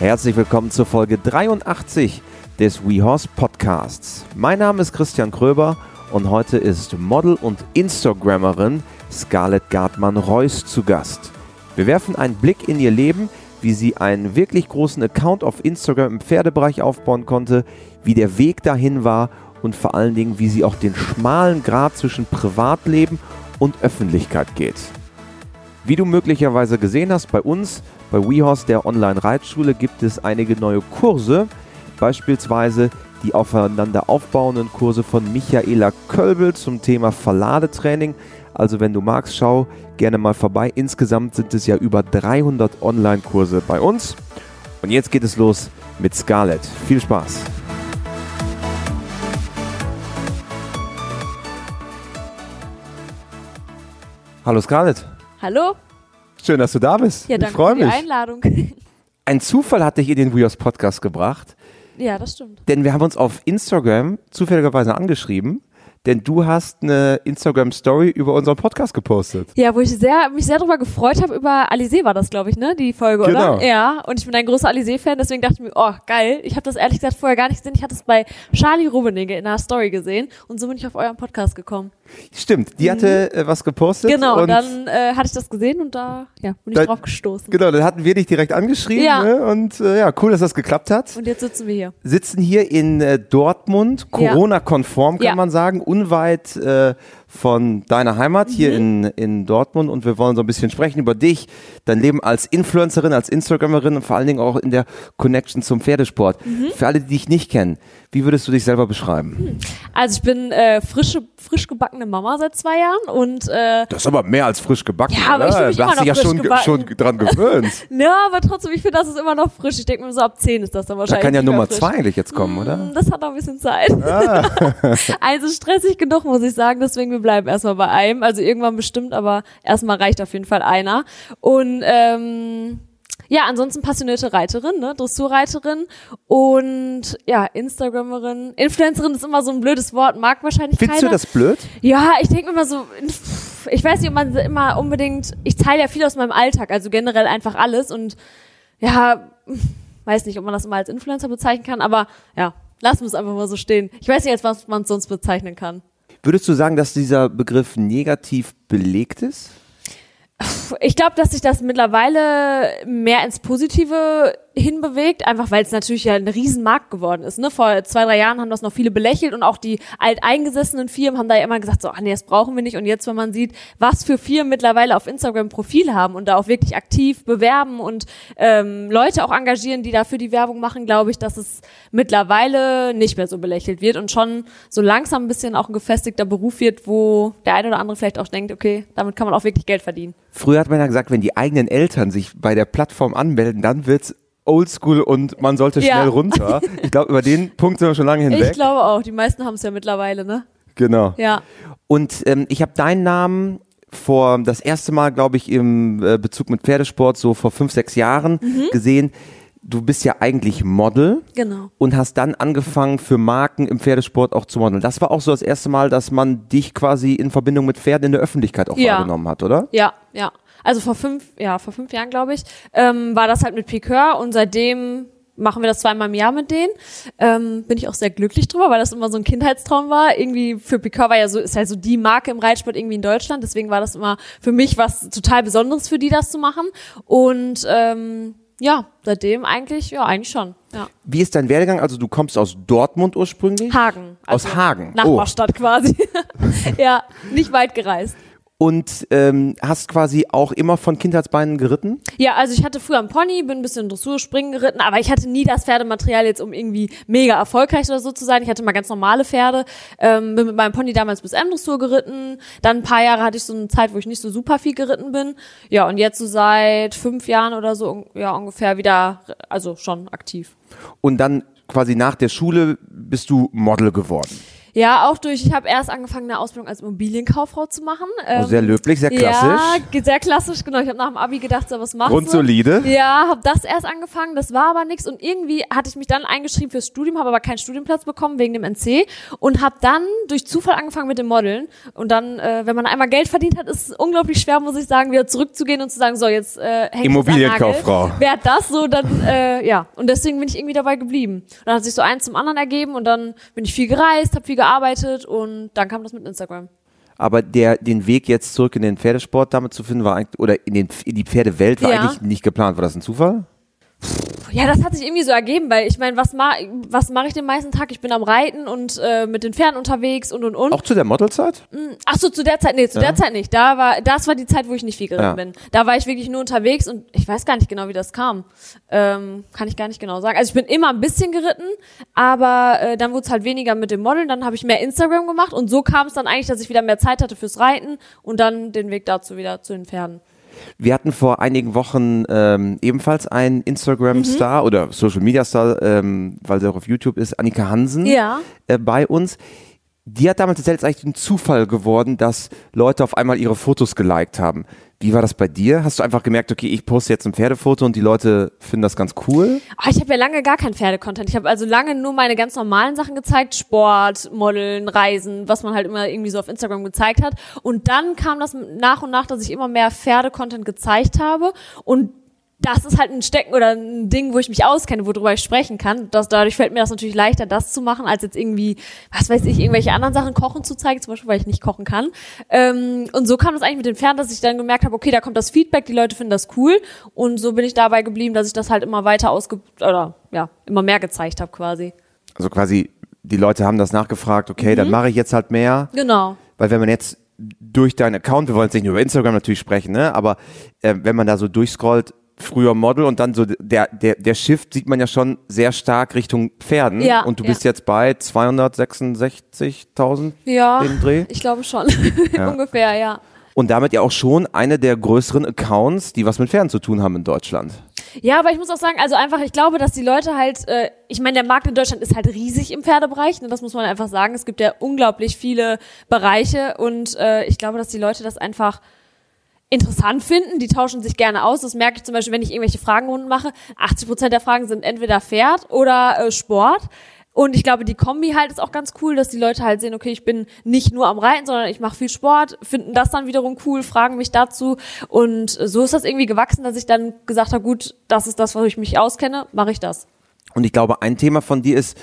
Herzlich willkommen zur Folge 83 des WeHorse Podcasts. Mein Name ist Christian Kröber und heute ist Model und Instagrammerin Scarlett Gartmann-Reuss zu Gast. Wir werfen einen Blick in ihr Leben, wie sie einen wirklich großen Account auf Instagram im Pferdebereich aufbauen konnte, wie der Weg dahin war und vor allen Dingen, wie sie auch den schmalen Grad zwischen Privatleben und Öffentlichkeit geht. Wie du möglicherweise gesehen hast, bei uns, bei WeHorse, der Online-Reitschule, gibt es einige neue Kurse, beispielsweise die aufeinander aufbauenden Kurse von Michaela Kölbel zum Thema Verladetraining. Also wenn du magst, schau gerne mal vorbei. Insgesamt sind es ja über 300 Online-Kurse bei uns. Und jetzt geht es los mit Scarlett. Viel Spaß! Hallo Scarlett. Hallo. Schön, dass du da bist. Ja, ich danke freue für die mich. Einladung. Ein Zufall hat dich in den WeHorse Podcast gebracht, ja, das stimmt. denn wir haben uns auf Instagram zufälligerweise angeschrieben, denn du hast eine Instagram Story über unseren Podcast gepostet. Ja, wo ich sehr, mich sehr darüber gefreut habe, über Alizé war das, glaube ich, ne? Die Folge, Genau. oder? Ja, und ich bin ein großer Alizé-Fan, deswegen dachte ich mir, oh, geil. Ich habe das ehrlich gesagt vorher gar nicht gesehen. Ich hatte es bei Charlie Rummenigge in einer Story gesehen und so bin ich auf euren Podcast gekommen. Stimmt, die hatte äh, was gepostet. Mhm. Genau, und dann äh, hatte ich das gesehen und da ja, bin ich Da- drauf gestoßen. Genau, dann hatten wir dich direkt angeschrieben Ja. ne? und äh, ja, cool, dass das geklappt hat. Und jetzt sitzen wir hier. Sitzen hier in äh, Dortmund. Corona-konform kann Ja. man sagen, unweit äh, von deiner Heimat hier in, Mhm. in Dortmund und wir wollen so ein bisschen sprechen über dich, dein Leben als Influencerin, als Instagramerin und vor allen Dingen auch in der Connection zum Pferdesport. Mhm. Für alle, die dich nicht kennen, wie würdest du dich selber beschreiben? Also ich bin äh, frische, frisch gebackene Mama seit zwei Jahren und äh, Das ist aber mehr als frisch gebacken, Ja, aber ich oder? mich da hast dich ja schon, gebacken. schon dran gewöhnt. ja, aber trotzdem, ich finde, das ist immer noch frisch. Ich denke mir so, ab 10 ist das dann da wahrscheinlich. kann ja Nummer frisch. zwei eigentlich jetzt kommen, oder? Mm, Das hat noch ein bisschen Zeit. Ah. also stressig genug, muss ich sagen. Deswegen, wir bleiben erstmal bei einem. Also irgendwann bestimmt, aber erstmal reicht auf jeden Fall einer. Und ähm, ja, ansonsten passionierte Reiterin, ne? Dressurreiterin und ja, Instagramerin. Influencerin ist immer so ein blödes Wort, mag wahrscheinlich Findest du keiner. das blöd? Ja, ich denke immer so, ich weiß nicht, ob man immer unbedingt, ich teile ja viel aus meinem Alltag, also generell einfach alles und ja, weiß nicht, ob man das immer als Influencer bezeichnen kann, aber ja, lassen wir es einfach mal so stehen. Ich weiß nicht, als was man es sonst bezeichnen kann. Würdest du sagen, dass dieser Begriff negativ belegt ist? Ich glaube, dass sich das mittlerweile mehr ins Positive hinbewegt, einfach weil es natürlich ja ein Riesenmarkt geworden ist. Ne? Vor zwei, drei Jahren haben das noch viele belächelt und auch die alteingesessenen Firmen haben da ja immer gesagt, so, ach nee, das brauchen wir nicht. Und jetzt, wenn man sieht, was für Firmen mittlerweile auf Instagram Profil haben und da auch wirklich aktiv bewerben und ähm, Leute auch engagieren, die dafür die Werbung machen, glaube ich, dass es mittlerweile nicht mehr so belächelt wird und schon so langsam ein bisschen auch ein gefestigter Beruf wird, wo der eine oder andere vielleicht auch denkt, okay, damit kann man auch wirklich Geld verdienen. Früher hat man ja gesagt, wenn die eigenen Eltern sich bei der Plattform anmelden, dann wird's oldschool und man sollte Ja. schnell runter. Ich glaube, über den Punkt sind wir schon lange Ich hinweg. glaube auch, die meisten haben es ja mittlerweile, ne? Genau. Ja. Und ähm, ich habe deinen Namen vor das erste Mal, glaube ich, im äh, Bezug mit Pferdesport so vor fünf, sechs Jahren Mhm. gesehen. Du bist ja eigentlich Model Genau. und hast dann angefangen für Marken im Pferdesport auch zu modeln. Das war auch so das erste Mal, dass man dich quasi in Verbindung mit Pferden in der Öffentlichkeit auch Ja. wahrgenommen hat, oder? Ja, ja. Also vor fünf, ja, vor fünf Jahren, glaube ich, ähm, war das halt mit Piqueur und seitdem machen wir das zweimal im Jahr mit denen. Ähm, bin ich auch sehr glücklich drüber, weil das immer so ein Kindheitstraum war. Irgendwie für Piqueur war ja so, ist halt so die Marke im Reitsport irgendwie in Deutschland. Deswegen war das immer für mich was total Besonderes für die, das zu machen. Und ähm, ja, seitdem eigentlich, ja, eigentlich schon. Ja. Wie ist dein Werdegang? Also du kommst aus Dortmund ursprünglich? Hagen. Aus Hagen. Oh. Nachbarstadt quasi. ja, nicht weit gereist. Und ähm, hast quasi auch immer von Kindheitsbeinen geritten? Ja, also ich hatte früher einen Pony, bin ein bisschen Dressur, Springen geritten, aber ich hatte nie das Pferdematerial jetzt, um irgendwie mega erfolgreich oder so zu sein. Ich hatte mal ganz normale Pferde, ähm, bin mit meinem Pony damals bis M-Dressur geritten. Dann ein paar Jahre hatte ich so eine Zeit, wo ich nicht so super viel geritten bin. Ja, und jetzt so seit fünf Jahren oder so, ja, ungefähr wieder, also schon aktiv. Und dann quasi nach der Schule bist du Model geworden. Ja, auch durch, ich habe erst angefangen, eine Ausbildung als Immobilienkauffrau zu machen. Oh, sehr löblich, sehr klassisch. Ja, sehr klassisch, genau. Ich habe nach dem Abi gedacht, so was machst Grundsolide. du? Ja, habe das erst angefangen, das war aber nichts und irgendwie hatte ich mich dann eingeschrieben fürs Studium, habe aber keinen Studienplatz bekommen wegen dem NC und habe dann durch Zufall angefangen mit dem Modeln und dann, äh, wenn man einmal Geld verdient hat, ist es unglaublich schwer, muss ich sagen, wieder zurückzugehen und zu sagen, so jetzt äh, häng Immobilienkauffrau. Wer hat das so, dann äh, ja und deswegen bin ich irgendwie dabei geblieben. Und dann hat sich so eins zum anderen ergeben und dann bin ich viel gereist, habe viel gearbeitet und dann kam das mit Instagram. Aber der, den Weg jetzt zurück in den Pferdesport damit zu finden, war eigentlich, oder in, den, in die Pferdewelt war Ja. eigentlich nicht geplant. War das ein Zufall? Ja, das hat sich irgendwie so ergeben, weil ich meine, was ma was mache ich den meisten Tag? Ich bin am Reiten und äh, mit den Pferden unterwegs und und und. Auch zu der Modelzeit? Ach so, zu der Zeit, nee, zu Ja. der Zeit nicht. Da war, das war die Zeit, wo ich nicht viel geritten Ja. bin. Da war ich wirklich nur unterwegs und ich weiß gar nicht genau, wie das kam. Ähm, kann ich gar nicht genau sagen. Also ich bin immer ein bisschen geritten, aber äh, dann wurde es halt weniger mit dem Modeln. Dann habe ich mehr Instagram gemacht und so kam es dann eigentlich, dass ich wieder mehr Zeit hatte fürs Reiten und dann den Weg dazu wieder zu den Pferden. Wir hatten vor einigen Wochen ähm, ebenfalls einen Mhm. Instagram-Star oder Social-Media-Star, ähm, weil sie auch auf YouTube ist, Annika Hansen, Ja. äh, bei uns. Die hat damals erzählt, es ist eigentlich ein Zufall geworden, dass Leute auf einmal ihre Fotos geliked haben. Wie war das bei dir? Hast du einfach gemerkt, okay, ich poste jetzt ein Pferdefoto und die Leute finden das ganz cool? Ah, ich habe ja lange gar kein Pferdecontent. Ich habe also lange nur meine ganz normalen Sachen gezeigt, Sport, Modeln, Reisen, was man halt immer irgendwie so auf Instagram gezeigt hat. Und dann kam das nach und nach, dass ich immer mehr Pferdecontent gezeigt habe und das ist halt ein Stecken oder ein Ding, wo ich mich auskenne, worüber ich sprechen kann. Das, dadurch fällt mir das natürlich leichter, das zu machen, als jetzt irgendwie, was weiß ich, irgendwelche anderen Sachen kochen zu zeigen, zum Beispiel, weil ich nicht kochen kann. Ähm, und so kam das eigentlich mit den Pferden, dass ich dann gemerkt habe, okay, da kommt das Feedback, die Leute finden das cool. Und so bin ich dabei geblieben, dass ich das halt immer weiter ausge oder ja, immer mehr gezeigt habe quasi. Also quasi, die Leute haben das nachgefragt, okay, Mhm. dann mache ich jetzt halt mehr. Genau. Weil wenn man jetzt durch deinen Account, wir wollen jetzt nicht nur über Instagram natürlich sprechen, ne? aber äh, wenn man da so durchscrollt, früher Model und dann so der, der, der Shift sieht man ja schon sehr stark Richtung Pferden. Ja, und du ja. bist jetzt bei 266.000 Ja, den Dreh. ich glaube schon. Ungefähr, ja. Und damit ja auch schon eine der größeren Accounts, die was mit Pferden zu tun haben in Deutschland. Ja, aber ich muss auch sagen, also einfach, ich glaube, dass die Leute halt, äh, ich meine, der Markt in Deutschland ist halt riesig im Pferdebereich, ne, das muss man einfach sagen. Es gibt ja unglaublich viele Bereiche und äh, ich glaube, dass die Leute das einfach interessant finden, die tauschen sich gerne aus. Das merke ich zum Beispiel, wenn ich irgendwelche Fragenrunden mache. 80 Prozent der Fragen sind entweder Pferd oder äh, Sport. Und ich glaube, die Kombi halt ist auch ganz cool, dass die Leute halt sehen, okay, ich bin nicht nur am Reiten, sondern ich mache viel Sport, finden das dann wiederum cool, fragen mich dazu. Und so ist das irgendwie gewachsen, dass ich dann gesagt habe, gut, das ist das, wo ich mich auskenne, mache ich das. Und ich glaube, ein Thema von dir ist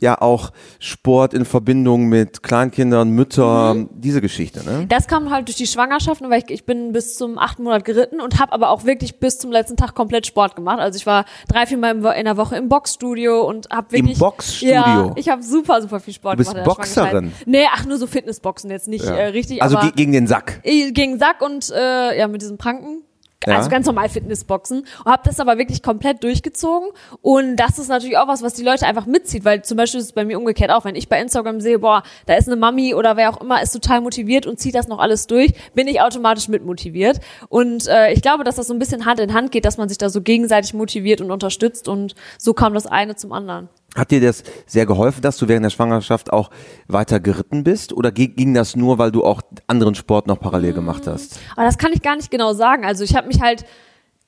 ja auch Sport in Verbindung mit Kleinkindern, Müttern, diese Geschichte, ne? Das kam halt durch die Schwangerschaft, ne, weil ich, ich bin bis zum achten Monat geritten und habe aber auch wirklich bis zum letzten Tag komplett Sport gemacht. Also ich war drei, vier Mal im in der Woche im Boxstudio und habe Im wirklich... Boxstudio? Ja, ich habe super, super viel Sport Du bist gemacht. in der Boxerin? Nee, ach, nur so Fitnessboxen jetzt nicht Ja. äh, richtig, also aber... ge gegen den Sack. gegen Sack und äh, ja mit diesen Pranken. Ja. Also ganz normal Fitnessboxen. Und habe das aber wirklich komplett durchgezogen. Und das ist natürlich auch was, was die Leute einfach mitzieht, weil zum Beispiel ist es bei mir umgekehrt auch, wenn ich bei Instagram sehe, boah, da ist eine Mami oder wer auch immer, ist total motiviert und zieht das noch alles durch, bin ich automatisch mitmotiviert. Und äh, ich glaube, dass das so ein bisschen Hand in Hand geht, dass man sich da so gegenseitig motiviert und unterstützt. Und so kam das eine zum anderen. Hat dir das sehr geholfen, dass du während der Schwangerschaft auch weiter geritten bist? Oder ging das nur, weil du auch anderen Sport noch parallel gemacht hast? Aber das kann ich gar nicht genau sagen. Also ich habe mich halt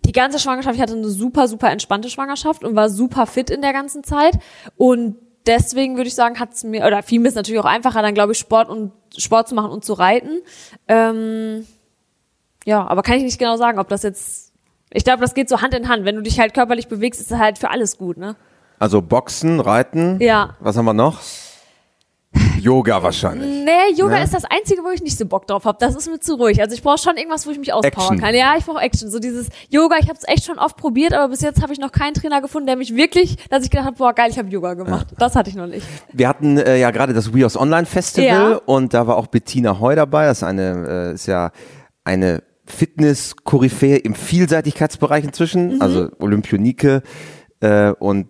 die ganze Schwangerschaft, ich hatte eine super, super entspannte Schwangerschaft und war super fit in der ganzen Zeit. Und deswegen würde ich sagen, hat es mir, oder fiel mir es natürlich auch einfacher, dann glaube ich, Sport und Sport zu machen und zu reiten. Ähm, ja, aber kann ich nicht genau sagen, ob das jetzt. Ich glaube, das geht so Hand in Hand. Wenn du dich halt körperlich bewegst, ist das halt für alles gut, ne? Also Boxen, Reiten. Ja. Was haben wir noch? Yoga wahrscheinlich. Nee, Yoga Ne? ist das Einzige, wo ich nicht so Bock drauf habe. Das ist mir zu ruhig. Also ich brauche schon irgendwas, wo ich mich auspowern kann. Ja, ich brauche Action. So dieses Yoga, ich habe es echt schon oft probiert, aber bis jetzt habe ich noch keinen Trainer gefunden, der mich wirklich, dass ich gedacht habe, boah, geil, ich habe Yoga gemacht. Das hatte ich noch nicht. Wir hatten äh, ja gerade das WeHorse Online Festival Ja. und da war auch Bettina Heu dabei. Das ist eine, äh, ist ja eine Fitness-Koryphäe im Vielseitigkeitsbereich Mhm. inzwischen, also Olympionike äh, und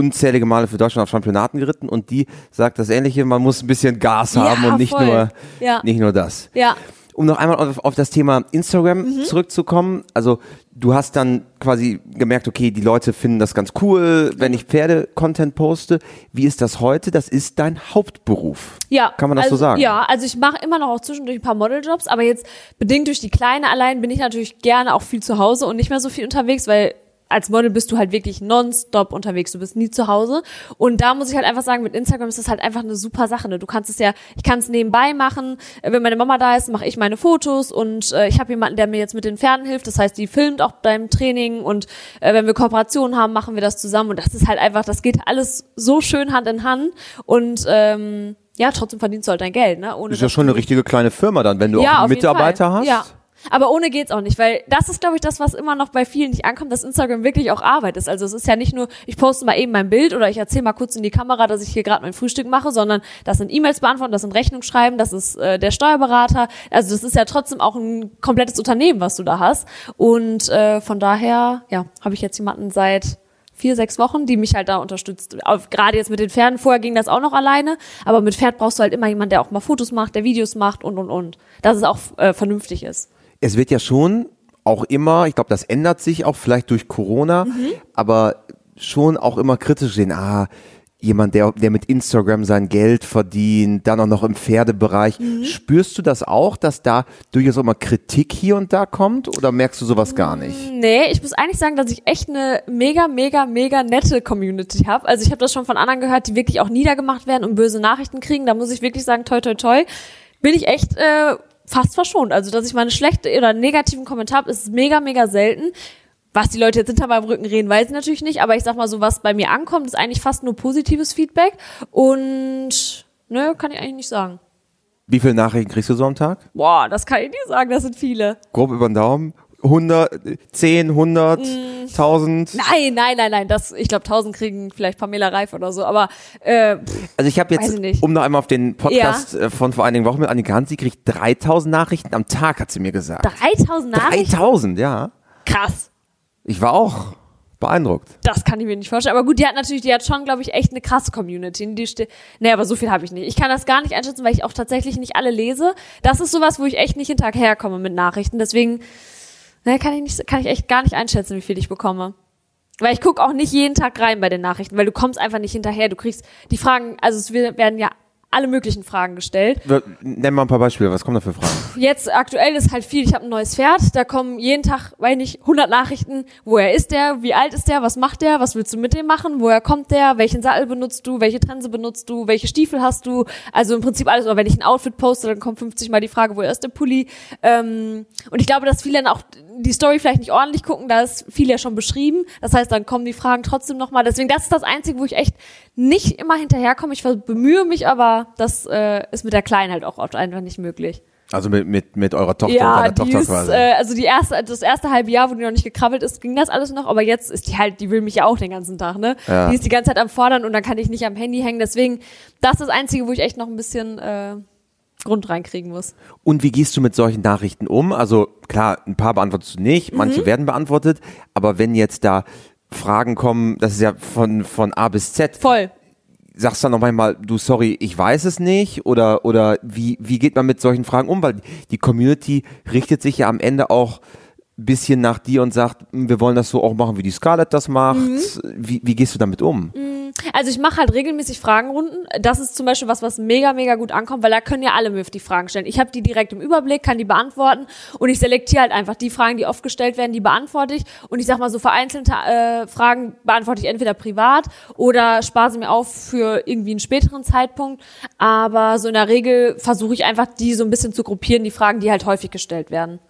unzählige Male für Deutschland auf Championaten geritten und die sagt das Ähnliche, man muss ein bisschen Gas Ja, haben und nicht voll. nur, Ja. nicht nur das. Ja. um noch einmal auf, auf das Thema Instagram Mhm. zurückzukommen. Also du hast dann quasi gemerkt, okay, die Leute finden das ganz cool, wenn ich Pferde-Content poste. Wie ist das heute? Das ist dein Hauptberuf. Ja. Kann man das also, so sagen? Ja, also ich mache immer noch auch zwischendurch ein paar Modeljobs, aber jetzt bedingt durch die Kleine allein bin ich natürlich gerne auch viel zu Hause und nicht mehr so viel unterwegs, weil als Model bist du halt wirklich nonstop unterwegs, du bist nie zu Hause. Und da muss ich halt einfach sagen, mit Instagram ist das halt einfach eine super Sache. Ne? Du kannst es ja, ich kann es nebenbei machen. Wenn meine Mama da ist, mache ich meine Fotos und äh, ich habe jemanden, der mir jetzt mit den Pferden hilft. Das heißt, die filmt auch beim Training und äh, wenn wir Kooperationen haben, machen wir das zusammen. Und das ist halt einfach, das geht alles so schön Hand in Hand. Und ähm, ja, trotzdem verdienst du halt dein Geld, ne? Ohne Das ist ja schon eine richtige kleine Firma dann, wenn du ja, auch Mitarbeiter hast. Ja. Aber ohne geht's auch nicht, weil das ist, glaube ich, das, was immer noch bei vielen nicht ankommt, dass Instagram wirklich auch Arbeit ist. Also es ist ja nicht nur, ich poste mal eben mein Bild oder ich erzähle mal kurz in die Kamera, dass ich hier gerade mein Frühstück mache, sondern das sind E-Mails beantworten, das sind Rechnungen schreiben, das ist äh, der Steuerberater. Also das ist ja trotzdem auch ein komplettes Unternehmen, was du da hast. Und äh, von daher, ja, habe ich jetzt jemanden seit vier, sechs Wochen, die mich halt da unterstützt. Gerade jetzt mit den Pferden, vorher ging das auch noch alleine, aber mit Pferd brauchst du halt immer jemanden, der auch mal Fotos macht, der Videos macht und und und. Dass es auch äh, vernünftig ist. Es wird ja schon auch immer, ich glaube, das ändert sich auch vielleicht durch Corona, Mhm. aber schon auch immer kritisch sehen, ah, jemand, der, der mit Instagram sein Geld verdient, dann auch noch im Pferdebereich. Mhm. Spürst du das auch, dass da durchaus auch mal Kritik hier und da kommt oder merkst du sowas gar nicht? Nee, ich muss eigentlich sagen, dass ich echt eine mega, mega, mega nette Community habe. Also ich habe das schon von anderen gehört, die wirklich auch niedergemacht werden und böse Nachrichten kriegen. Da muss ich wirklich sagen, toi, toi, toi, bin ich echt äh, fast verschont. Also dass ich mal eine schlechte oder einen negativen Kommentar habe, ist mega, mega selten. Was die Leute jetzt hinter meinem Rücken reden, weiß ich natürlich nicht. Aber ich sag mal so, was bei mir ankommt, ist eigentlich fast nur positives Feedback. Und ne, kann ich eigentlich nicht sagen. Wie viele Nachrichten kriegst du so am Tag? Boah, das kann ich nicht sagen, das sind viele. Grob über den Daumen? 100, 10, 100, Mm. 1000? Nein, nein, nein, nein. Das, ich glaube, 1000 kriegen vielleicht Pamela Reif oder so. Aber äh, Also ich habe jetzt, ich um noch einmal auf den Podcast äh, von vor einigen Wochen mit Annika Hans, sie kriegt 3000 Nachrichten am Tag, hat sie mir gesagt. 3000 Nachrichten? 3000, ja. Krass. Ich war auch beeindruckt. Das kann ich mir nicht vorstellen. Aber gut, die hat natürlich, die hat schon, glaube ich, echt eine krasse Community. Die ste nee, aber so viel habe ich nicht. Ich kann das gar nicht einschätzen, weil ich auch tatsächlich nicht alle lese. Das ist sowas, wo ich echt nicht hinterherkomme mit Nachrichten. Deswegen ne, kann ich nicht, kann ich echt gar nicht einschätzen, wie viel ich bekomme. Weil ich gucke auch nicht jeden Tag rein bei den Nachrichten, weil du kommst einfach nicht hinterher. Du kriegst die Fragen, also es werden ja alle möglichen Fragen gestellt. Nenn mal ein paar Beispiele, was kommen da für Fragen? Jetzt aktuell ist halt viel, ich habe ein neues Pferd, da kommen jeden Tag, weiß nicht, 100 Nachrichten, woher ist der, wie alt ist der, was macht der, was willst du mit dem machen, woher kommt der, welchen Sattel benutzt du, welche Trense benutzt du, welche Stiefel hast du, also im Prinzip alles, oder wenn ich ein Outfit poste, dann kommt 50 mal die Frage, woher ist der Pulli, ähm, und ich glaube, dass viele dann auch die Story vielleicht nicht ordentlich gucken, da ist viel ja schon beschrieben, das heißt, dann kommen die Fragen trotzdem nochmal, deswegen, das ist das Einzige, wo ich echt nicht immer hinterherkomme, ich bemühe mich, aber das äh, ist mit der Kleinen halt auch oft einfach nicht möglich. Also mit, mit, mit eurer Tochter und Ja, deiner die Tochter ist, quasi. äh, also die erste, das erste halbe Jahr, wo die noch nicht gekrabbelt ist, ging das alles noch, aber jetzt ist die halt, die will mich ja auch den ganzen Tag, ne? Ja. Die ist die ganze Zeit am Fordern und dann kann ich nicht am Handy hängen, deswegen, das ist das Einzige, wo ich echt noch ein bisschen äh, Grund reinkriegen muss. Und wie gehst du mit solchen Nachrichten um? Also klar, ein paar beantwortest du nicht, Mhm. manche werden beantwortet, aber wenn jetzt da Fragen kommen, das ist ja von, von A bis Z, Voll. sagst du dann noch manchmal, du sorry, ich weiß es nicht oder oder wie wie geht man mit solchen Fragen um, weil die Community richtet sich ja am Ende auch bisschen nach dir und sagt, "Hm, wir wollen das so auch machen, wie die Scarlett das macht. Mhm. Wie, wie gehst du damit um? Also ich mache halt regelmäßig Fragenrunden. Das ist zum Beispiel was, was mega, mega gut ankommt, weil da können ja alle mir die Fragen stellen. Ich habe die direkt im Überblick, kann die beantworten und ich selektiere halt einfach die Fragen, die oft gestellt werden, die beantworte ich. Und ich sag mal so vereinzelte äh, Fragen beantworte ich entweder privat oder spare sie mir auf für irgendwie einen späteren Zeitpunkt. Aber so in der Regel versuche ich einfach, die so ein bisschen zu gruppieren, die Fragen, die halt häufig gestellt werden.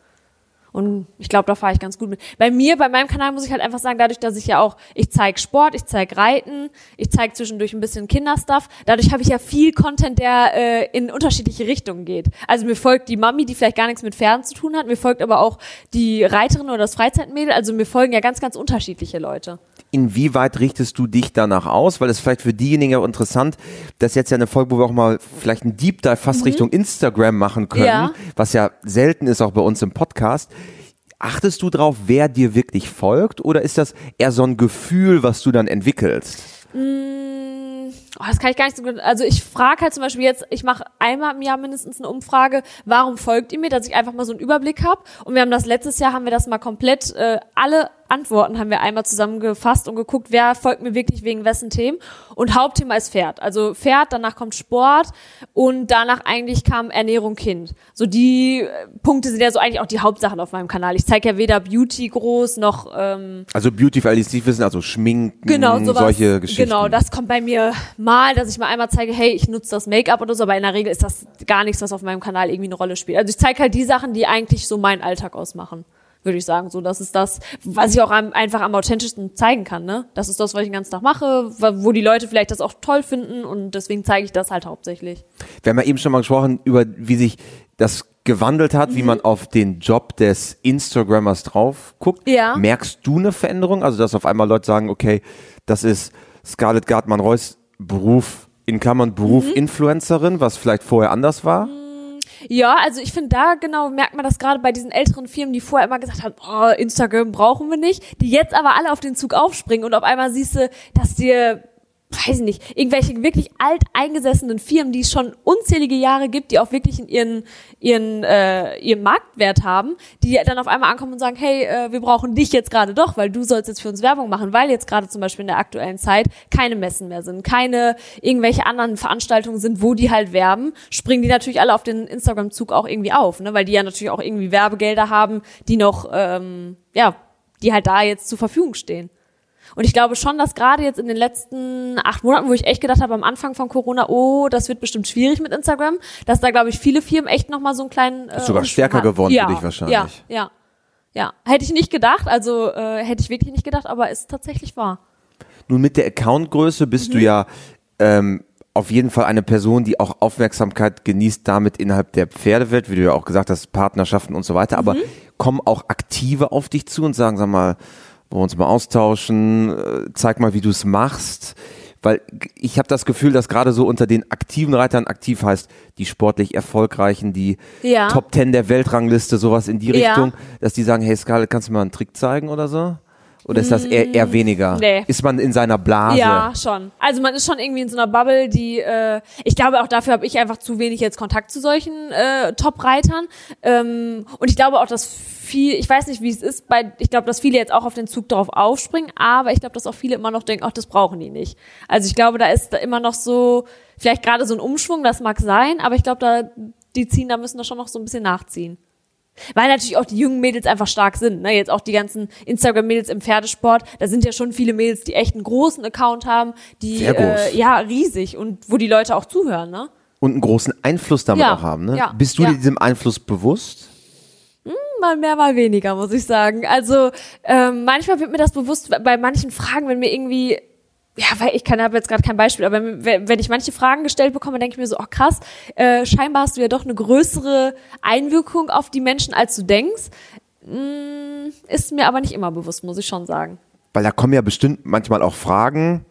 Und ich glaube, da fahre ich ganz gut mit. Bei mir, bei meinem Kanal muss ich halt einfach sagen, dadurch, dass ich ja auch, ich zeige Sport, ich zeige Reiten, ich zeige zwischendurch ein bisschen Kinderstuff, dadurch habe ich ja viel Content, der äh, in unterschiedliche Richtungen geht. Also mir folgt die Mami, die vielleicht gar nichts mit Pferden zu tun hat, mir folgt aber auch die Reiterin oder das Freizeitmädel, also mir folgen ja ganz, ganz unterschiedliche Leute. Inwieweit richtest du dich danach aus? Weil es vielleicht für diejenigen auch interessant, das ist jetzt ja eine Folge, wo wir auch mal vielleicht einen Deep Dive fast Richtung Instagram machen können, Mhm. Ja. was ja selten ist auch bei uns im Podcast. Achtest du drauf, wer dir wirklich folgt oder ist das eher so ein Gefühl, was du dann entwickelst? Oh, das kann ich gar nicht so gut. Also ich frage halt zum Beispiel jetzt, ich mache einmal im Jahr mindestens eine Umfrage, warum folgt ihr mir, dass ich einfach mal so einen Überblick habe. Und wir haben das letztes Jahr, haben wir das mal komplett, äh, alle Antworten haben wir einmal zusammengefasst und geguckt, wer folgt mir wirklich wegen wessen Themen. Und Hauptthema ist Pferd. Also Pferd, danach kommt Sport und danach eigentlich kam Ernährung Kind. So die äh, Punkte sind ja so eigentlich auch die Hauptsachen auf meinem Kanal. Ich zeige ja weder Beauty groß noch ähm, Also Beauty, für alle, die es nicht wissen, also Schminken, genau sowas, solche Geschichten. Genau, das kommt bei mir mal, dass ich mal einmal zeige, hey, ich nutze das Make-up oder so, aber in der Regel ist das gar nichts, was auf meinem Kanal irgendwie eine Rolle spielt. Also ich zeige halt die Sachen, die eigentlich so meinen Alltag ausmachen würde ich sagen. So, das ist das, was ich auch am, einfach am authentischsten zeigen kann. Ne? Das ist das, was ich den ganzen Tag mache, wo die Leute vielleicht das auch toll finden und deswegen zeige ich das halt hauptsächlich. Wir haben ja eben schon mal gesprochen über, wie sich das gewandelt hat, mhm. wie man auf den Job des Instagrammers drauf guckt. Ja. Merkst du eine Veränderung? Also, dass auf einmal Leute sagen, okay, das ist Scarlett Gartmann-Reus Beruf, in Klammern Beruf mhm. Influencerin, was vielleicht vorher anders war? Mhm ja, also ich finde, da genau merkt man das gerade bei diesen älteren Firmen, die vorher immer gesagt haben, oh, Instagram brauchen wir nicht, die jetzt aber alle auf den Zug aufspringen und auf einmal siehst du, dass dir weiß ich nicht, irgendwelche wirklich alteingesessenen Firmen, die es schon unzählige Jahre gibt, die auch wirklich in ihren, ihren, äh, ihren Marktwert haben, die dann auf einmal ankommen und sagen, hey, äh, wir brauchen dich jetzt gerade doch, weil du sollst jetzt für uns Werbung machen, weil jetzt gerade zum Beispiel in der aktuellen Zeit keine Messen mehr sind, keine irgendwelche anderen Veranstaltungen sind, wo die halt werben, springen die natürlich alle auf den Instagram-Zug auch irgendwie auf, ne? weil die ja natürlich auch irgendwie Werbegelder haben, die noch, ähm, ja, die halt da jetzt zur Verfügung stehen. Und ich glaube schon, dass gerade jetzt in den letzten acht Monaten, wo ich echt gedacht habe am Anfang von Corona, oh, das wird bestimmt schwierig mit Instagram, dass da, glaube ich, viele Firmen echt nochmal so einen kleinen. Äh, sogar stärker hat. geworden ja, für dich wahrscheinlich. Ja, ja. Ja. Hätte ich nicht gedacht, also äh, hätte ich wirklich nicht gedacht, aber ist tatsächlich wahr. Nun mit der Accountgröße bist mhm. du ja ähm, auf jeden Fall eine Person, die auch Aufmerksamkeit genießt, damit innerhalb der Pferdewelt, wie du ja auch gesagt hast, Partnerschaften und so weiter. Aber mhm. kommen auch Aktive auf dich zu und sagen, sag mal, wollen wir uns mal austauschen, äh, zeig mal, wie du es machst. Weil ich habe das Gefühl, dass gerade so unter den aktiven Reitern aktiv heißt, die sportlich erfolgreichen, die ja. Top Ten der Weltrangliste, sowas in die Richtung, ja. dass die sagen, hey Scarlett, kannst du mir mal einen Trick zeigen oder so? Oder ist das eher, eher mm, weniger? Nee. Ist man in seiner Blase? Ja, schon. Also man ist schon irgendwie in so einer Bubble, die, äh, ich glaube auch dafür habe ich einfach zu wenig jetzt Kontakt zu solchen äh, Top-Reitern. Ähm, und ich glaube auch, dass viel, ich weiß nicht, wie es ist, bei, ich glaube, dass viele jetzt auch auf den Zug darauf aufspringen, aber ich glaube, dass auch viele immer noch denken, ach, das brauchen die nicht. Also ich glaube, da ist da immer noch so, vielleicht gerade so ein Umschwung, das mag sein, aber ich glaube, da, die ziehen, da müssen da schon noch so ein bisschen nachziehen. Weil natürlich auch die jungen Mädels einfach stark sind. Ne? Jetzt auch die ganzen Instagram-Mädels im Pferdesport. Da sind ja schon viele Mädels, die echt einen großen Account haben, die äh, ja riesig und wo die Leute auch zuhören. Ne? Und einen großen Einfluss damit ja. auch haben. Ne? Ja. Bist du ja. dir diesem Einfluss bewusst? Hm, mal mehr, mal weniger, muss ich sagen. Also ähm, manchmal wird mir das bewusst bei manchen Fragen, wenn mir irgendwie ja, weil ich kann habe jetzt gerade kein Beispiel, aber wenn ich manche Fragen gestellt bekomme, denke ich mir so, oh krass, äh, scheinbar hast du ja doch eine größere Einwirkung auf die Menschen, als du denkst. Mm, ist mir aber nicht immer bewusst, muss ich schon sagen. Weil da kommen ja bestimmt manchmal auch Fragen,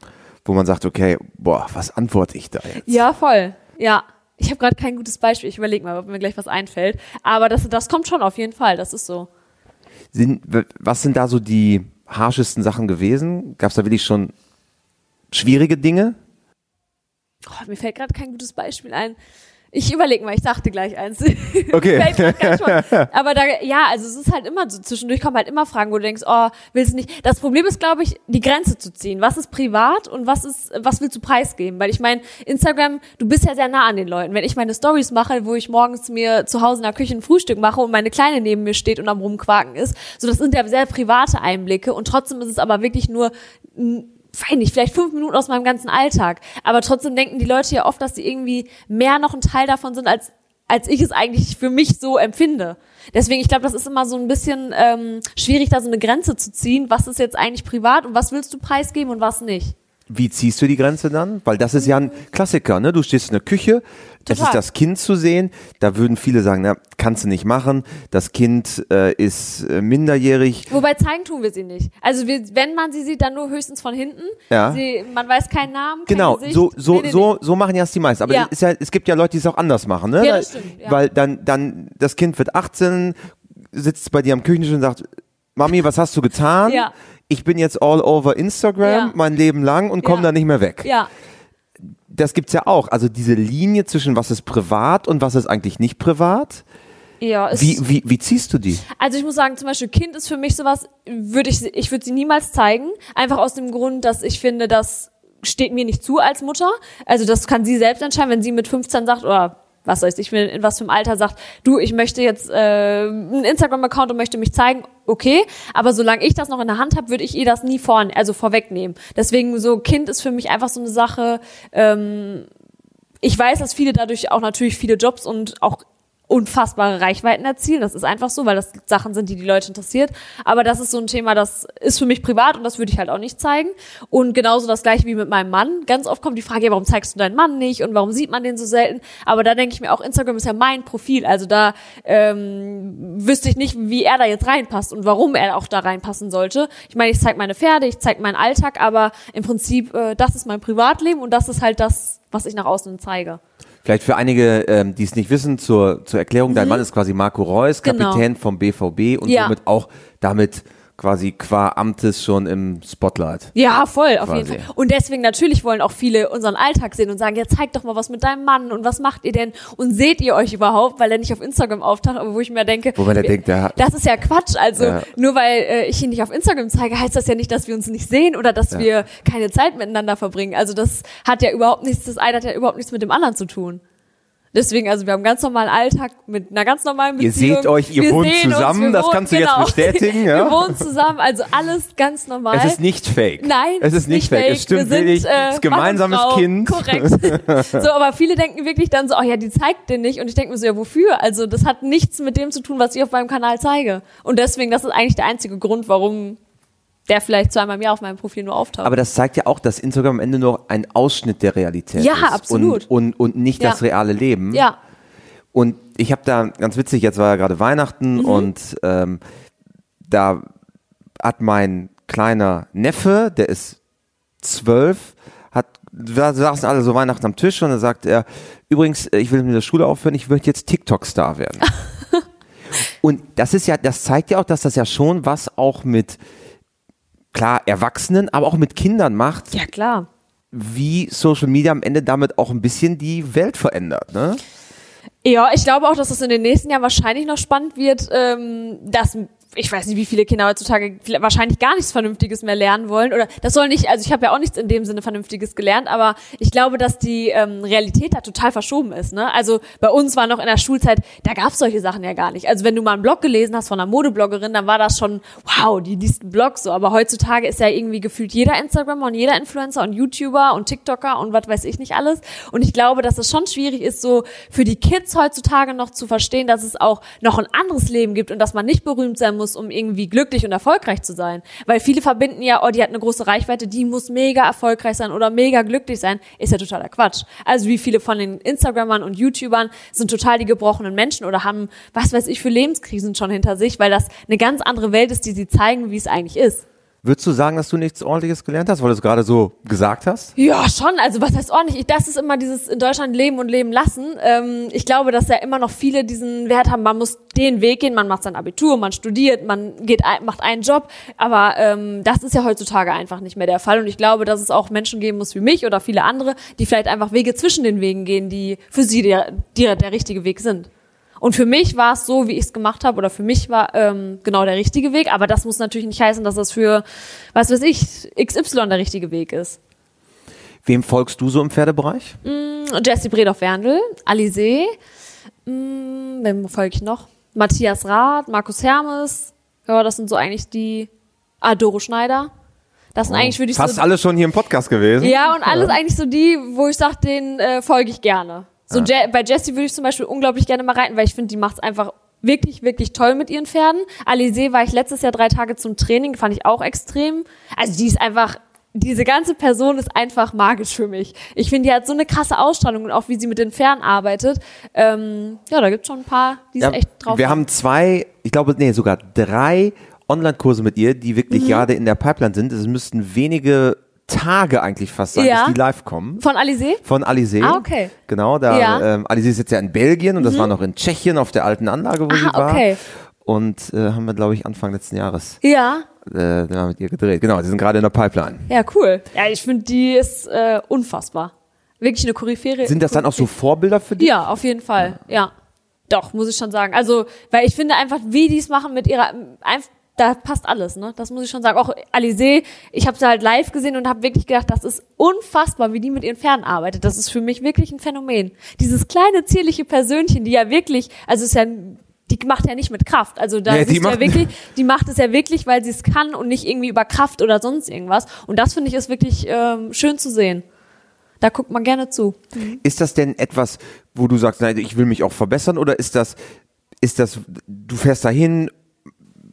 wo man sagt, okay, boah, was antworte ich da jetzt? Ja, voll. Ja. Ich habe gerade kein gutes Beispiel. Ich überlege mal, ob mir gleich was einfällt. Aber das, das kommt schon auf jeden Fall. Das ist so. Sind, was sind da so die harschesten Sachen gewesen? Gab es da wirklich schon schwierige Dinge? Oh, mir fällt gerade kein gutes Beispiel ein. Ich überlege mal, ich sagte gleich eins. Okay. Aber da, ja, also es ist halt immer so, zwischendurch kommen halt immer Fragen, wo du denkst, oh, willst du nicht. Das Problem ist, glaube ich, die Grenze zu ziehen. Was ist privat und was ist, was willst du preisgeben? Weil ich meine, Instagram, du bist ja sehr nah an den Leuten. Wenn ich meine Stories mache, wo ich morgens mir zu Hause in der Küche ein Frühstück mache und meine Kleine neben mir steht und am rumquaken ist, so das sind ja sehr private Einblicke und trotzdem ist es aber wirklich nur weiß nicht, vielleicht fünf Minuten aus meinem ganzen Alltag. Aber trotzdem denken die Leute ja oft, dass sie irgendwie mehr noch ein Teil davon sind, als, als ich es eigentlich für mich so empfinde. Deswegen, ich glaube, das ist immer so ein bisschen ähm, schwierig, da so eine Grenze zu ziehen. Was ist jetzt eigentlich privat und was willst du preisgeben und was nicht? Wie ziehst du die Grenze dann? Weil das ist ja ein Klassiker, ne? Du stehst in der Küche, es ist das Kind zu sehen. Da würden viele sagen, na, kannst du nicht machen. Das Kind äh, ist äh, minderjährig. Wobei zeigen tun wir sie nicht. Also wir, wenn man sie sieht, dann nur höchstens von hinten. Ja. Sie, man weiß keinen Namen, kein Genau, Gesicht. so so Nee, nee, so so machen ja es die meisten. Aber Ja. es, ja, es gibt ja Leute, die es auch anders machen, ne? Ja, das stimmt, ja. Weil dann dann das Kind wird 18, sitzt bei dir am Küchentisch und sagt, Mami, was hast du getan? Ja. Ich bin jetzt all over Instagram Ja. mein Leben lang und komme Ja. da nicht mehr weg. Ja, das gibt's ja auch. Also diese Linie zwischen was ist privat und was ist eigentlich nicht privat. Ja, Wie, wie, wie ziehst du die? Also ich muss sagen, zum Beispiel Kind ist für mich sowas, würde ich, ich würde sie niemals zeigen. Einfach aus dem Grund, dass ich finde, das steht mir nicht zu als Mutter. Also das kann sie selbst entscheiden, wenn sie mit 15 sagt, oder was weiß ich, in was für einem Alter sagt, du, ich möchte jetzt äh, einen Instagram-Account und möchte mich zeigen, okay, aber solange ich das noch in der Hand habe, würde ich ihr das nie vor, also vorwegnehmen. Deswegen so Kind ist für mich einfach so eine Sache, ähm, ich weiß, dass viele dadurch auch natürlich viele Jobs und auch unfassbare Reichweiten erzielen. Das ist einfach so, weil das Sachen sind, die die Leute interessiert. Aber das ist so ein Thema, das ist für mich privat und das würde ich halt auch nicht zeigen. Und genauso das gleiche wie mit meinem Mann. Ganz oft kommt die Frage, ja, warum zeigst du deinen Mann nicht und warum sieht man den so selten? Aber da denke ich mir auch, Instagram ist ja mein Profil. Also da ähm, wüsste ich nicht, wie er da jetzt reinpasst und warum er auch da reinpassen sollte. Ich meine, ich zeige meine Pferde, ich zeige meinen Alltag, aber im Prinzip, äh, das ist mein Privatleben und das ist halt das, was ich nach außen zeige. Vielleicht für einige, ähm, die es nicht wissen, zur, zur Erklärung, dein Mann ist quasi Marco Reus, Mhm. Genau. Kapitän vom BVB und Ja. somit auch damit quasi qua Amtes schon im Spotlight. Ja, voll, auf Quasi. jeden Fall. Und deswegen natürlich wollen auch viele unseren Alltag sehen und sagen, ja, zeig doch mal was mit deinem Mann und was macht ihr denn und seht ihr euch überhaupt, weil er nicht auf Instagram auftaucht, aber wo ich mir denke, Wo man da denkt, der- das ist ja Quatsch. Also Ja. nur weil äh, ich ihn nicht auf Instagram zeige, heißt das ja nicht, dass wir uns nicht sehen oder dass Ja. wir keine Zeit miteinander verbringen. Also das hat ja überhaupt nichts, das eine hat ja überhaupt nichts mit dem anderen zu tun. Deswegen, also wir haben einen ganz normalen Alltag mit einer ganz normalen Ihr Beziehung. seht euch, ihr Wir wohnt uns, zusammen, wir das wohnen- kannst du jetzt genau. bestätigen, ja? Wir wohnen zusammen, also alles ganz normal. Es ist nicht fake. Nein, es ist nicht fake. Es stimmt wir sind, wirklich. äh, ist gemeinsames Mann und Frau. Kind. Korrekt. so, aber viele denken wirklich dann so, oh ja, die zeigt den nicht. Und ich denke mir so, ja, wofür? Also das hat nichts mit dem zu tun, was ich auf meinem Kanal zeige. Und deswegen, das ist eigentlich der einzige Grund, warum der vielleicht zweimal im Jahr auf meinem Profil nur auftaucht. Aber das zeigt ja auch, dass Instagram am Ende nur ein Ausschnitt der Realität Ja, ist. absolut. Und, und, und nicht Ja. das reale Leben. ja, Und ich habe da, ganz witzig, jetzt war ja gerade Weihnachten Mhm. und ähm, da hat mein kleiner Neffe, der ist zwölf, hat, da saßen alle so Weihnachten am Tisch und da sagt er, übrigens, äh, ich will mit der Schule aufhören, ich möchte jetzt TikTok-Star werden. und das ist ja, das zeigt ja auch, dass das ja schon was auch mit, klar, Erwachsenen, aber auch mit Kindern macht, ja klar. wie Social Media am Ende damit auch ein bisschen die Welt verändert, ne? Ja, ich glaube auch, dass das in den nächsten Jahren wahrscheinlich noch spannend wird, ähm, dass ich weiß nicht, wie viele Kinder heutzutage wahrscheinlich gar nichts Vernünftiges mehr lernen wollen. Oder das soll nicht, also ich habe ja auch nichts in dem Sinne Vernünftiges gelernt, aber ich glaube, dass die ähm, Realität da total verschoben ist. Ne? Also bei uns war noch in der Schulzeit, da gab es solche Sachen ja gar nicht. Also wenn du mal einen Blog gelesen hast von einer Modebloggerin, dann war das schon, wow, die liest einen Blog so. Aber heutzutage ist ja irgendwie gefühlt jeder Instagrammer und jeder Influencer und YouTuber und TikToker und was weiß ich nicht alles. Und ich glaube, dass es schon schwierig ist, so für die Kids heutzutage noch zu verstehen, dass es auch noch ein anderes Leben gibt und dass man nicht berühmt sein muss, um irgendwie glücklich und erfolgreich zu sein. Weil viele verbinden ja, oh, die hat eine große Reichweite, die muss mega erfolgreich sein oder mega glücklich sein. Ist ja totaler Quatsch. Also wie viele von den Instagrammern und YouTubern sind total die gebrochenen Menschen oder haben, was weiß ich, für Lebenskrisen schon hinter sich, weil das eine ganz andere Welt ist, die sie zeigen, wie es eigentlich ist. Würdest du sagen, dass du nichts Ordentliches gelernt hast, weil du es gerade so gesagt hast? Ja, schon. Also was heißt ordentlich? Ich- Das ist immer dieses in Deutschland leben und leben lassen. Ähm, ich glaube, dass ja immer noch viele diesen Wert haben, man muss den Weg gehen, man macht sein Abitur, man studiert, man geht, macht einen Job. Aber ähm, das ist ja heutzutage einfach nicht mehr der Fall. Und ich glaube, dass es auch Menschen geben muss wie mich oder viele andere, die vielleicht einfach Wege zwischen den Wegen gehen, die für sie der, der, der richtige Weg sind. Und für mich war es so, wie ich es gemacht habe, oder für mich war ähm, genau der richtige Weg. Aber das muss natürlich nicht heißen, dass das für, was weiß ich, XY der richtige Weg ist. Wem folgst du so im Pferdebereich? Jesse Bredow-Werndl, Alizé, mh, wem folge ich noch? Matthias Rath, Markus Hermes. Ja, das sind so eigentlich die. Ah, Doro Schneider. Das sind eigentlich, würde ich Fast so. alle schon hier im Podcast gewesen. Ja, und alles eigentlich so die, wo ich sage, den äh, folge ich gerne. So Je bei Jessie würde ich zum Beispiel unglaublich gerne mal reiten, weil ich finde, die macht's einfach wirklich, wirklich toll mit ihren Pferden. Alizé war ich letztes Jahr drei Tage zum Training, fand ich auch extrem. Also die ist einfach, diese ganze Person ist einfach magisch für mich. Ich finde, die hat so eine krasse Ausstrahlung und auch wie sie mit den Pferden arbeitet. Ähm, ja, da gibt's schon ein paar, die es Ja, echt drauf wir haben zwei, ich glaube, nee, sogar drei Online-Kurse mit ihr, die Mhm. wirklich gerade in der Pipeline sind. Es müssten wenige Tage eigentlich fast sein, Ja. bis die live kommen. Von Alizé? Von Alizé. Ah, okay. Genau, da, Ja. Mhm. ähm, Alizé ist jetzt ja in Belgien und das war noch in Tschechien auf der alten Anlage, wo Ah, sie war. okay. Und äh, haben wir, glaube ich, Anfang letzten Jahres Ja. äh, mit ihr gedreht. Genau, die sind gerade in der Pipeline. Ja, cool. Ja, ich finde, die ist äh, unfassbar. Wirklich eine Koryphäre. Sind das dann auch so Vorbilder für dich? Ja, auf jeden Fall. Ja. Doch, muss ich schon sagen. Also, weil ich finde einfach, wie die es machen mit ihrer, einfach, da passt alles, ne? Das muss ich schon sagen. Auch Alizé, ich habe sie halt live gesehen und habe wirklich gedacht, das ist unfassbar, wie die mit ihren Pferden arbeitet. Das ist für mich wirklich ein Phänomen. Dieses kleine zierliche Persönchen, die ja wirklich, also ist ja die macht ja nicht mit Kraft. Also da Ja, die siehst du ja macht- wirklich, die macht es ja wirklich, weil sie es kann und nicht irgendwie über Kraft oder sonst irgendwas. Und das finde ich ist wirklich ähm, schön zu sehen. Da guckt man gerne zu. Ist das denn etwas, wo du sagst, nein, ich will mich auch verbessern oder ist das, ist das, du fährst dahin,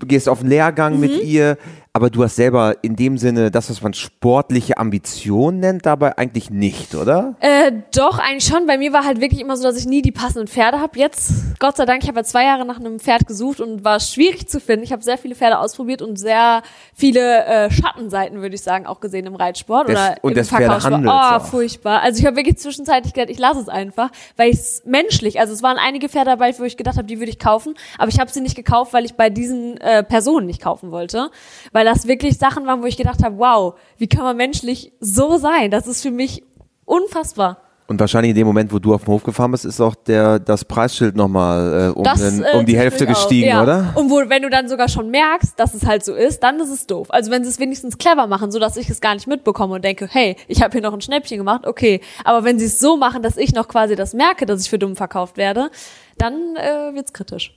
gehst auf einen Lehrgang mit Mhm. ihr, aber du hast selber in dem Sinne das, was man sportliche Ambition nennt, dabei eigentlich nicht, oder? Äh, doch, eigentlich schon. Bei mir war halt wirklich immer so, dass ich nie die passenden Pferde habe. Jetzt, Gott sei Dank, ich habe ja zwei Jahre nach einem Pferd gesucht und war schwierig zu finden. Ich habe sehr viele Pferde ausprobiert und sehr viele äh, Schattenseiten, würde ich sagen, auch gesehen im Reitsport Des- oder und im des. Pferdehandels Oh, furchtbar. Also ich habe wirklich zwischenzeitlich gedacht, ich lasse es einfach, weil ich es menschlich, also es waren einige Pferde dabei, wo ich gedacht habe, die würde ich kaufen, aber ich habe sie nicht gekauft, weil ich bei diesen äh, Personen nicht kaufen wollte, weil das wirklich Sachen waren, wo ich gedacht habe, wow, wie kann man menschlich so sein? Das ist für mich unfassbar. Und wahrscheinlich in dem Moment, wo du auf den Hof gefahren bist, ist auch der, das Preisschild nochmal äh, um, Das, den, äh, um die Hälfte gestiegen, ja. oder? Und wo, wenn du dann sogar schon merkst, dass es halt so ist, dann ist es doof. Also wenn sie es wenigstens clever machen, so dass ich es gar nicht mitbekomme und denke, hey, ich habe hier noch ein Schnäppchen gemacht, okay. Aber wenn sie es so machen, dass ich noch quasi das merke, dass ich für dumm verkauft werde, dann äh, wird's kritisch.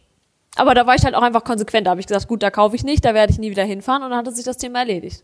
Aber da war ich halt auch einfach konsequent. Da habe ich gesagt, gut, da kaufe ich nicht, da werde ich nie wieder hinfahren und dann hatte sich das Thema erledigt.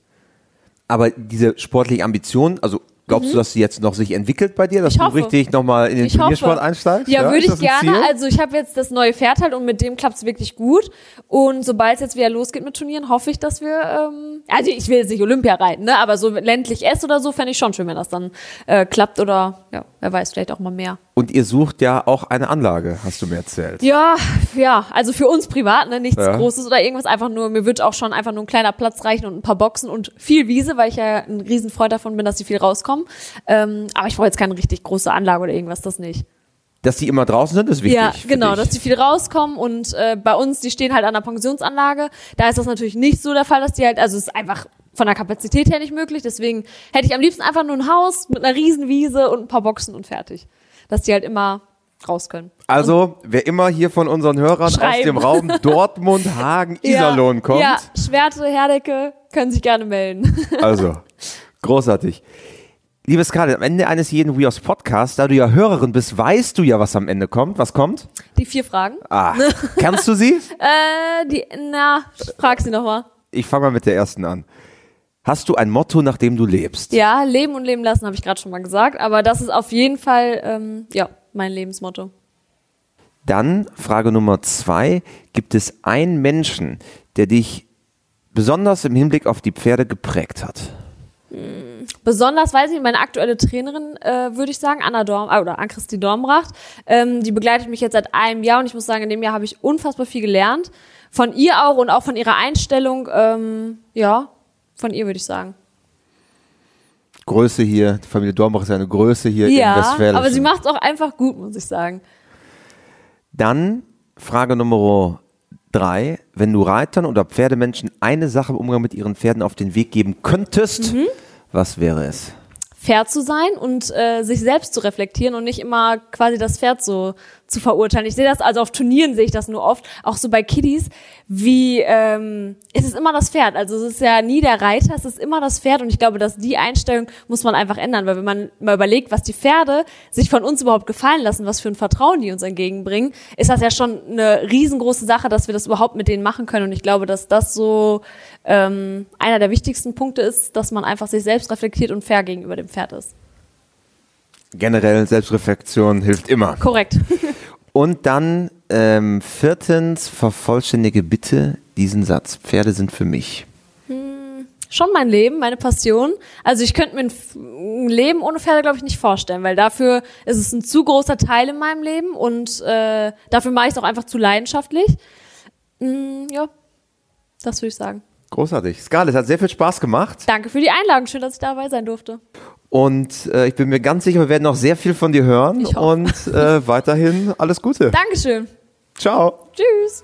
Aber diese sportliche Ambition, also glaubst du, dass sie jetzt noch sich entwickelt bei dir, dass Mhm. Ich du hoffe. richtig nochmal in den Ich hoffe. Turniersport einsteigst? Ja, würde ist ich gerne. Ziel? Also ich habe jetzt das neue Pferd halt und mit dem klappt's wirklich gut. Und sobald es jetzt wieder losgeht mit Turnieren, hoffe ich, dass wir, ähm, also ich will jetzt nicht Olympia reiten, ne? aber so ländlich S oder so fände ich schon schön, wenn das dann äh, klappt oder ja, wer weiß, vielleicht auch mal mehr. Und ihr sucht ja auch eine Anlage, hast du mir erzählt. Ja, ja, also für uns privat, ne, nichts Ja. Großes oder irgendwas, einfach nur, mir wird auch schon einfach nur ein kleiner Platz reichen und ein paar Boxen und viel Wiese, weil ich ja ein Riesenfreund davon bin, dass die viel rauskommen. Ähm, aber ich brauche jetzt keine richtig große Anlage oder irgendwas, das nicht. Dass die immer draußen sind, ist wichtig. Ja, genau, dass die viel rauskommen und äh, bei uns, die stehen halt an der Pensionsanlage. Da ist das natürlich nicht so der Fall, dass die halt, also es ist einfach von der Kapazität her nicht möglich. Deswegen hätte ich am liebsten einfach nur ein Haus mit einer riesen Wiese und ein paar Boxen und fertig. Dass die halt immer raus können. Also, wer immer hier von unseren Hörern aus Schreiben. dem Raum Dortmund, Hagen, Iserlohn kommt, Ja, Schwerte, Herdecke, können sich gerne melden. also, großartig. Liebe Scarlett, am Ende eines jeden WeHorse Podcasts, da du ja Hörerin bist, weißt du ja, was am Ende kommt. Was kommt? Die vier Fragen. Ah, kannst du sie? Äh, die, na, frag sie nochmal. Ich fange mal mit der ersten an. Hast du ein Motto, nach dem du lebst? Ja, leben und leben lassen, habe ich gerade schon mal gesagt. Aber das ist auf jeden Fall, ähm, ja, mein Lebensmotto. Dann Frage Nummer zwei. Gibt es einen Menschen, der dich besonders im Hinblick auf die Pferde geprägt hat? Besonders weiß ich, meine aktuelle Trainerin, äh, würde ich sagen, Anna Dorm, äh, oder Ann-Christi Dormracht, ähm, die begleitet mich jetzt seit einem Jahr und ich muss sagen, in dem Jahr habe ich unfassbar viel gelernt. Von ihr auch und auch von ihrer Einstellung, ähm, ja, von ihr würde ich sagen. Größe hier, die Familie Dornbach ist eine Größe hier Ja, Westfälischen. aber sie macht es auch einfach gut, muss ich sagen. Dann Frage Nummer drei. Wenn du Reitern oder Pferdemenschen eine Sache im Umgang mit ihren Pferden auf den Weg geben könntest, Mhm. was wäre es? fair zu sein und äh, sich selbst zu reflektieren und nicht immer quasi das Pferd so zu verurteilen. Ich sehe das, also auf Turnieren sehe ich das nur oft, auch so bei Kiddies, wie ähm, es ist immer das Pferd. Also es ist ja nie der Reiter, es ist immer das Pferd und ich glaube, dass die Einstellung muss man einfach ändern, weil wenn man mal überlegt, was die Pferde sich von uns überhaupt gefallen lassen, was für ein Vertrauen die uns entgegenbringen, ist das ja schon eine riesengroße Sache, dass wir das überhaupt mit denen machen können und ich glaube, dass das so ähm, einer der wichtigsten Punkte ist, dass man einfach sich selbst reflektiert und fair gegenüber dem Pferd ist. Generell Selbstreflexion hilft immer. Korrekt. Und dann ähm, viertens, vervollständige bitte diesen Satz. Pferde sind für mich. Schon mein Leben, meine Passion. Also ich könnte mir ein ein Leben ohne Pferde, glaube ich, nicht vorstellen, weil dafür ist es ein zu großer Teil in meinem Leben und äh, dafür mache ich es auch einfach zu leidenschaftlich. Mm, ja, das würde ich sagen. Großartig. Scarlett, hat sehr viel Spaß gemacht. Danke für die Einladung. Schön, dass ich dabei sein durfte. Und äh, ich bin mir ganz sicher, wir werden noch sehr viel von dir hören. Ich hoffe. Und äh, weiterhin alles Gute. Dankeschön. Ciao. Tschüss.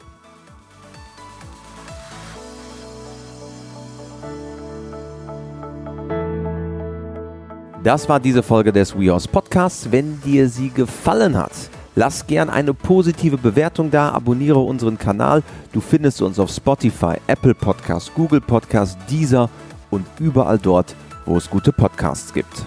Das war diese Folge des WeHorse Podcasts. Wenn dir sie gefallen hat, lass gern eine positive Bewertung da, abonniere unseren Kanal. Du findest uns auf Spotify, Apple Podcasts, Google Podcasts, Deezer und überall dort, wo es gute Podcasts gibt.